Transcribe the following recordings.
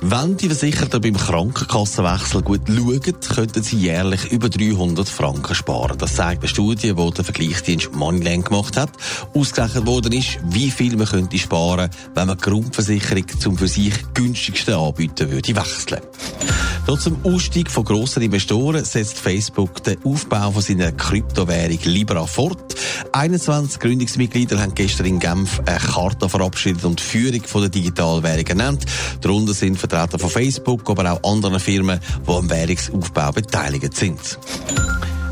Wenn die Versicherten beim Krankenkassenwechsel gut schauen, könnten sie jährlich über 300 Franken sparen. Das zeigt eine Studie, die der Vergleichsdienst Moneyland gemacht hat. Ausgerechnet worden ist, wie viel man könnte sparen, wenn man die Grundversicherung zum für sich günstigsten Anbieter würde wechseln. Trotz dem Ausstieg von grossen Investoren setzt Facebook den Aufbau von seiner Kryptowährung Libra fort. 21 Gründungsmitglieder haben gestern in Genf eine Karte verabschiedet und die Führung von der Digitalwährung genannt. Darunter sind Vertreter von Facebook, aber auch anderen Firmen, die am Währungsaufbau beteiligt sind.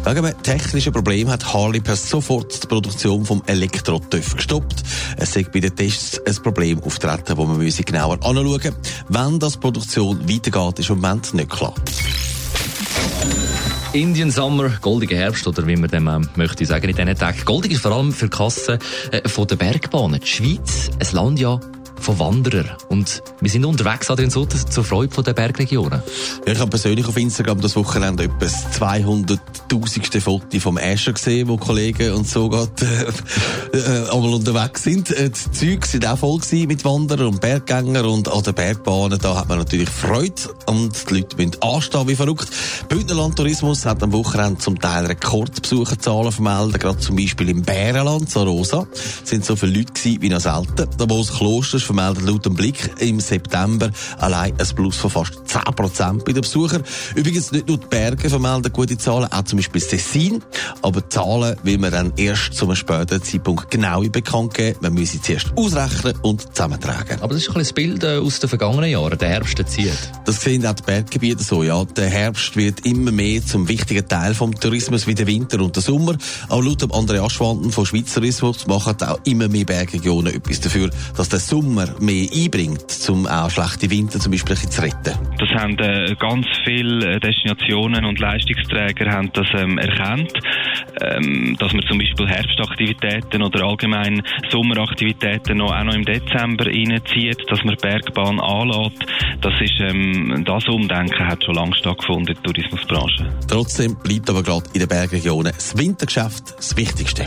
Wegen einem technischen Problem hat Harley per sofort die Produktion vom Elektro-TÜV gestoppt. Es sei bei den Tests ein Problem auftreten, wo man genauer anschauen müsse. Wenn das Produktion weitergeht, ist im Moment nicht klar. Indian Summer, goldiger Herbst, oder wie man dem ähm, möchte sagen in diesen Tagen. Goldig ist vor allem für die Kassen äh, von der Bergbahnen. Die Schweiz, ein Land ja von Wanderern. Und wir sind unterwegs, Adrian Sutter, zur Freude der Bergregionen. Ja, ich habe persönlich auf Instagram das Wochenende etwa das 200.000. Foto vom Escher gesehen, wo Kollegen und so gerade äh, äh, einmal unterwegs sind. Äh, die Züge sind auch voll mit Wanderern und Berggängern und an den Bergbahnen, da hat man natürlich Freude und die Leute müssen anstehen wie verrückt. Bündnerland Tourismus hat am Wochenende zum Teil Rekordbesucherzahlen vermeldet, gerade zum Beispiel im Bärenland, Sarosa, sind so viele Leute gewesen wie noch selten. Davos Kloster vermeldet laut dem Blick im September allein ein Plus von fast 10% bei den Besuchern. Übrigens nicht nur die Berge vermelden gute Zahlen, auch zum Beispiel Tessin. Aber die Zahlen will man dann erst zu einem späteren Zeitpunkt genau bekannt geben. Man muss sie zuerst ausrechnen und zusammentragen. Aber das ist ein das Bild äh, aus den vergangenen Jahren. Der Herbst zieht. Das sehen auch die Berggebiete so, ja. Der Herbst wird immer mehr zum wichtigen Teil vom Tourismus wie der Winter und der Sommer. Aber laut Andreas Schwanden von Schweizer Tourismus machen auch immer mehr Bergregionen etwas dafür, dass der Sommer Sommer mehr einbringt, um auch schlechte Winter zum Beispiel zu retten? Das haben äh, ganz viele Destinationen und Leistungsträger haben das ähm, erkannt, ähm, dass man zum Beispiel Herbstaktivitäten oder allgemein Sommeraktivitäten noch, auch noch im Dezember reinzieht, dass man Bergbahn anlässt. Das ist, ähm, das Umdenken hat schon lange stattgefunden in der Tourismusbranche. Trotzdem bleibt aber gerade in den Bergregionen das Wintergeschäft das Wichtigste.